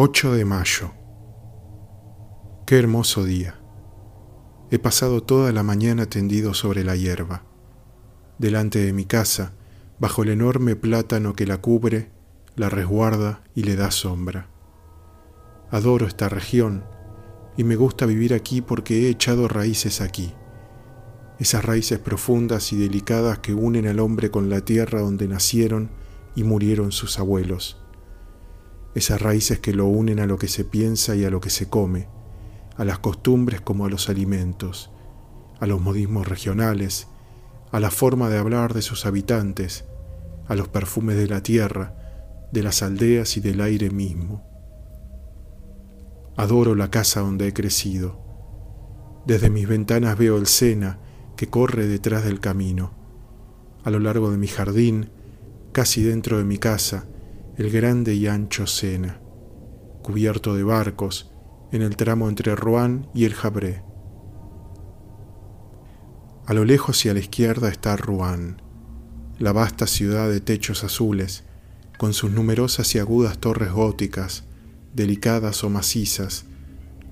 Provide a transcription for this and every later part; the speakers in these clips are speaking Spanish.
8 de mayo. Qué hermoso día. He pasado toda la mañana tendido sobre la hierba. Delante de mi casa, bajo el enorme plátano que la cubre, la resguarda y le da sombra. Adoro esta región y me gusta vivir aquí porque he echado raíces aquí. Esas raíces profundas y delicadas que unen al hombre con la tierra donde nacieron y murieron sus abuelos esas raíces que lo unen a lo que se piensa y a lo que se come, a las costumbres como a los alimentos, a los modismos regionales, a la forma de hablar de sus habitantes, a los perfumes de la tierra, de las aldeas y del aire mismo. Adoro la casa donde he crecido. Desde mis ventanas veo el Sena que corre detrás del camino. A lo largo de mi jardín, casi dentro de mi casa, el grande y ancho Sena, cubierto de barcos en el tramo entre Rouen y el Jabré. A lo lejos y a la izquierda está Rouen, la vasta ciudad de techos azules, con sus numerosas y agudas torres góticas, delicadas o macizas,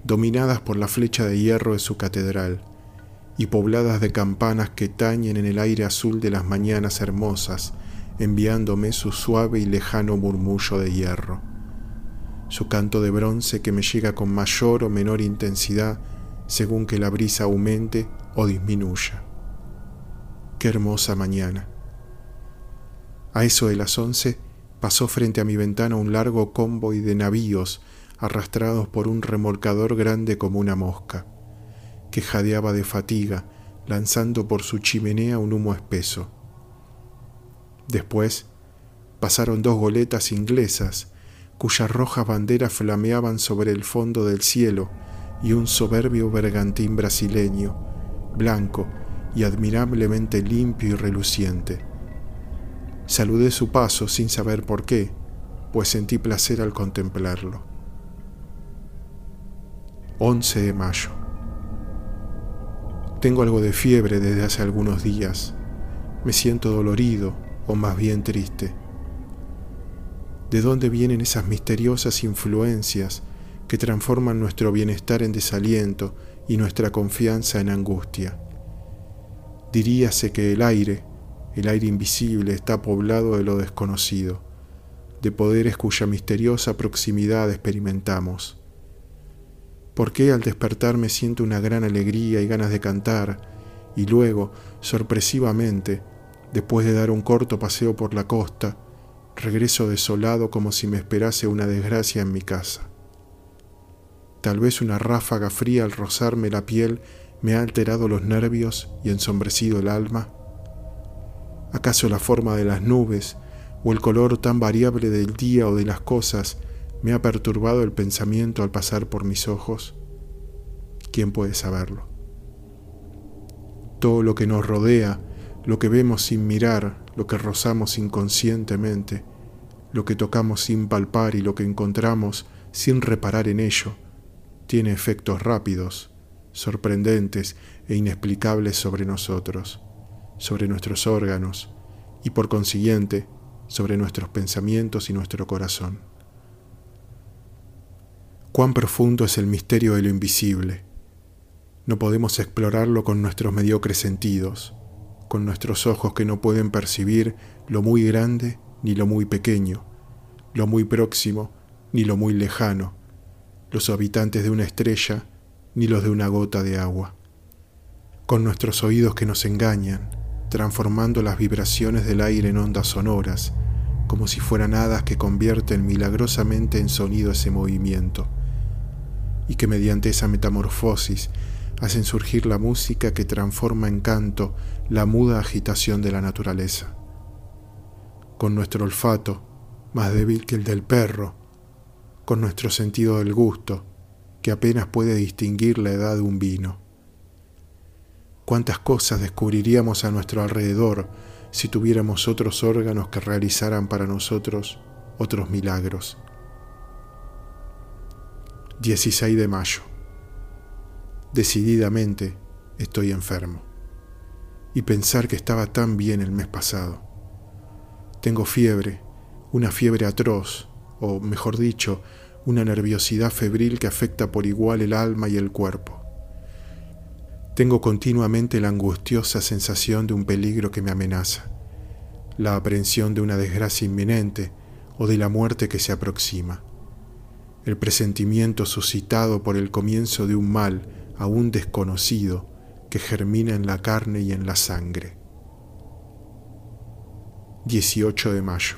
dominadas por la flecha de hierro de su catedral, y pobladas de campanas que tañen en el aire azul de las mañanas hermosas, enviándome su suave y lejano murmullo de hierro, su canto de bronce que me llega con mayor o menor intensidad según que la brisa aumente o disminuya. Qué hermosa mañana. A eso de las once pasó frente a mi ventana un largo convoy de navíos arrastrados por un remolcador grande como una mosca, que jadeaba de fatiga, lanzando por su chimenea un humo espeso. Después pasaron dos goletas inglesas, cuyas rojas banderas flameaban sobre el fondo del cielo, y un soberbio bergantín brasileño, blanco y admirablemente limpio y reluciente. Saludé su paso sin saber por qué, pues sentí placer al contemplarlo. 11 de mayo. Tengo algo de fiebre desde hace algunos días. Me siento dolorido, o más bien triste? ¿De dónde vienen esas misteriosas influencias que transforman nuestro bienestar en desaliento y nuestra confianza en angustia? Diríase que el aire, el aire invisible, está poblado de lo desconocido, de poderes cuya misteriosa proximidad experimentamos. ¿Por qué al despertar me siento una gran alegría y ganas de cantar, y luego, sorpresivamente, Después de dar un corto paseo por la costa, regreso desolado como si me esperase una desgracia en mi casa. Tal vez una ráfaga fría al rozarme la piel me ha alterado los nervios y ensombrecido el alma. ¿Acaso la forma de las nubes o el color tan variable del día o de las cosas me ha perturbado el pensamiento al pasar por mis ojos? ¿Quién puede saberlo? Todo lo que nos rodea lo que vemos sin mirar, lo que rozamos inconscientemente, lo que tocamos sin palpar y lo que encontramos sin reparar en ello, tiene efectos rápidos, sorprendentes e inexplicables sobre nosotros, sobre nuestros órganos y por consiguiente sobre nuestros pensamientos y nuestro corazón. Cuán profundo es el misterio de lo invisible. No podemos explorarlo con nuestros mediocres sentidos con nuestros ojos que no pueden percibir lo muy grande ni lo muy pequeño, lo muy próximo ni lo muy lejano, los habitantes de una estrella ni los de una gota de agua, con nuestros oídos que nos engañan, transformando las vibraciones del aire en ondas sonoras, como si fueran hadas que convierten milagrosamente en sonido ese movimiento, y que mediante esa metamorfosis hacen surgir la música que transforma en canto la muda agitación de la naturaleza. Con nuestro olfato, más débil que el del perro, con nuestro sentido del gusto, que apenas puede distinguir la edad de un vino. Cuántas cosas descubriríamos a nuestro alrededor si tuviéramos otros órganos que realizaran para nosotros otros milagros. 16 de mayo decididamente estoy enfermo. Y pensar que estaba tan bien el mes pasado. Tengo fiebre, una fiebre atroz, o mejor dicho, una nerviosidad febril que afecta por igual el alma y el cuerpo. Tengo continuamente la angustiosa sensación de un peligro que me amenaza, la aprehensión de una desgracia inminente o de la muerte que se aproxima, el presentimiento suscitado por el comienzo de un mal aún desconocido que germina en la carne y en la sangre. 18 de mayo.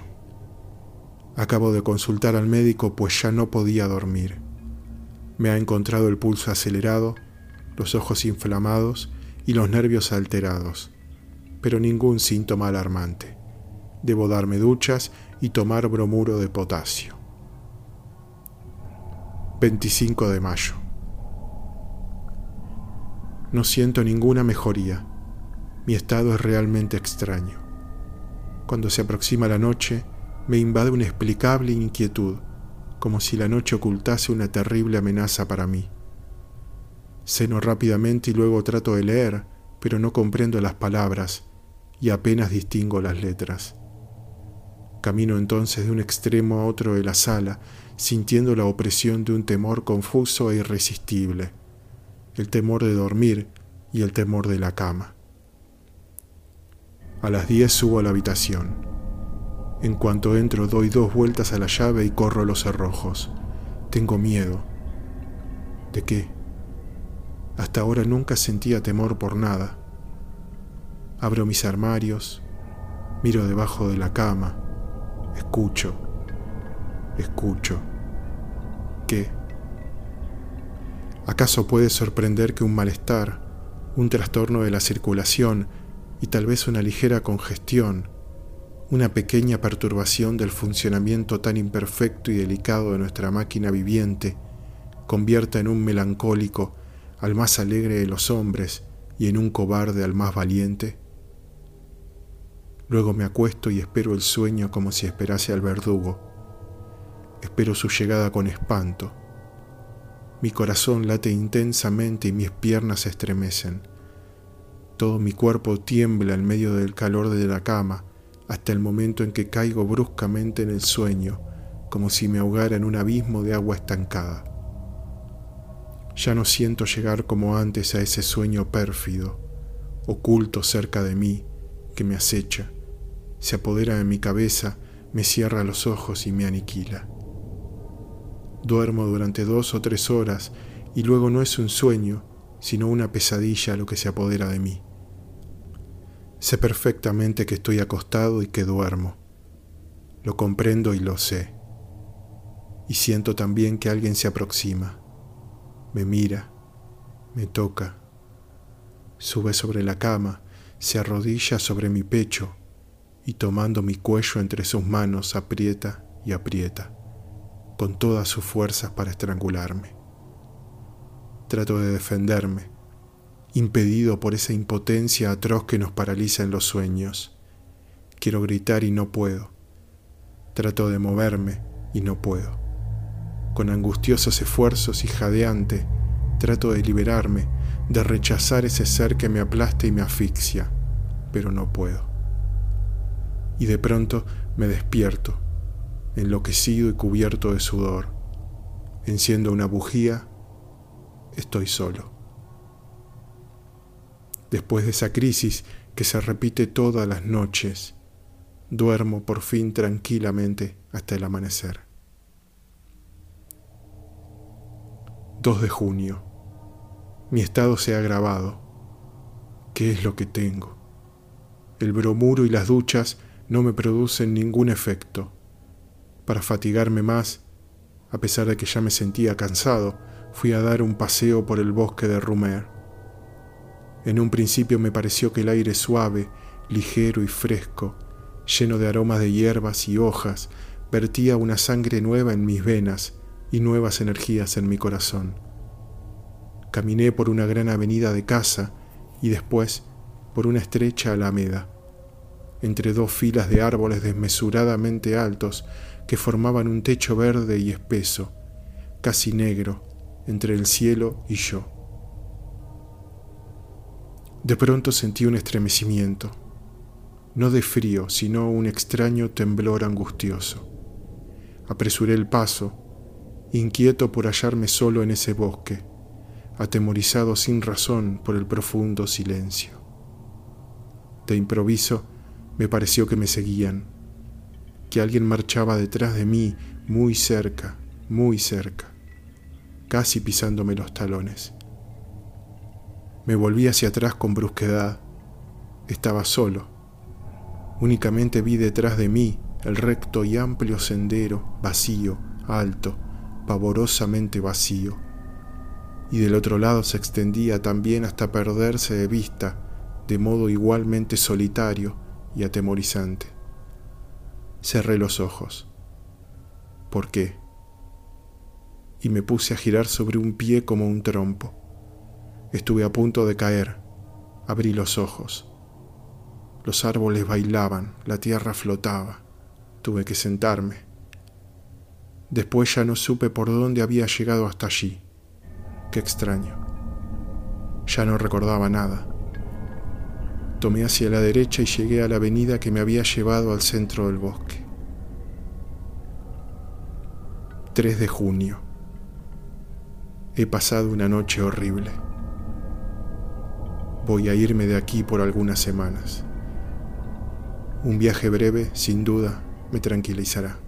Acabo de consultar al médico pues ya no podía dormir. Me ha encontrado el pulso acelerado, los ojos inflamados y los nervios alterados, pero ningún síntoma alarmante. Debo darme duchas y tomar bromuro de potasio. 25 de mayo. No siento ninguna mejoría. Mi estado es realmente extraño. Cuando se aproxima la noche, me invade una explicable inquietud, como si la noche ocultase una terrible amenaza para mí. Ceno rápidamente y luego trato de leer, pero no comprendo las palabras y apenas distingo las letras. Camino entonces de un extremo a otro de la sala, sintiendo la opresión de un temor confuso e irresistible, el temor de dormir y el temor de la cama. A las diez subo a la habitación. En cuanto entro doy dos vueltas a la llave y corro los cerrojos. Tengo miedo. ¿De qué? Hasta ahora nunca sentía temor por nada. Abro mis armarios, miro debajo de la cama, escucho, escucho. ¿Acaso puede sorprender que un malestar, un trastorno de la circulación y tal vez una ligera congestión una pequeña perturbación del funcionamiento tan imperfecto y delicado de nuestra máquina viviente convierta en un melancólico al más alegre de los hombres y en un cobarde al más valiente? Luego me acuesto y espero el sueño como si esperase al verdugo. Espero su llegada con espanto. Mi corazón late intensamente y mis piernas se estremecen. Todo mi cuerpo tiembla en medio del calor de la cama hasta el momento en que caigo bruscamente en el sueño, como si me ahogara en un abismo de agua estancada. Ya no siento llegar como antes a ese sueño pérfido, oculto cerca de mí, que me acecha, se apodera de mi cabeza, me cierra los ojos y me aniquila. Duermo durante dos o tres horas y luego no es un sueño, sino una pesadilla lo que se apodera de mí. Sé perfectamente que estoy acostado y que duermo. Lo comprendo y lo sé. Y siento también que alguien se aproxima. Me mira, me toca, sube sobre la cama, se arrodilla sobre mi pecho y tomando mi cuello entre sus manos aprieta y aprieta, con todas sus fuerzas para estrangularme. Trato de defenderme, impedido por esa impotencia atroz que nos paraliza en los sueños. Quiero gritar y no puedo. Trato de moverme y no puedo. Con angustiosos esfuerzos y jadeante, trato de liberarme, de rechazar ese ser que me aplasta y me asfixia, pero no puedo. Y de pronto me despierto, enloquecido y cubierto de sudor. Enciendo una bujía, estoy solo después de esa crisis que se repite todas las noches, duermo por fin tranquilamente hasta el amanecer. 2 de junio. Mi estado se ha agravado. ¿Qué es lo que tengo? El bromuro y las duchas no me producen ningún efecto. Para fatigarme más, a pesar de que ya me sentía cansado, fui a dar un paseo por el bosque de Rumer. En un principio me pareció que el aire suave, ligero y fresco, lleno de aromas de hierbas y hojas, vertía una sangre nueva en mis venas y nuevas energías en mi corazón. Caminé por una gran avenida de casa y después por una estrecha alameda, entre dos filas de árboles desmesuradamente altos que formaban un techo verde y espeso, casi negro, entre el cielo y yo. De pronto sentí un estremecimiento, no de frío, sino un extraño temblor angustioso. Apresuré el paso inquieto por hallarme solo en ese bosque, atemorizado sin razón por el profundo silencio. De improviso me pareció que me seguían, que alguien marchaba detrás de mí muy cerca, muy cerca, casi pisándome los talones. Me volví hacia atrás con brusquedad. Estaba solo. Únicamente vi detrás de mí el recto y amplio sendero, vacío, alto, pavorosamente vacío. Y del otro lado se extendía también hasta perderse de vista, de modo igualmente solitario y atemorizante. Cerré los ojos. ¿Por qué? Y me puse a girar sobre un pie como un trompo. Estuve a punto de caer. Abrí los ojos. Los árboles bailaban, la tierra flotaba. Tuve que sentarme. Después ya no supe por dónde había llegado hasta allí. Qué extraño. Ya no recordaba nada. Tomé hacia la derecha y llegué a la avenida que me había llevado al centro del bosque. 3 de junio. He pasado una noche horrible. Voy a irme de aquí por algunas semanas. Un viaje breve, sin duda, me tranquilizará.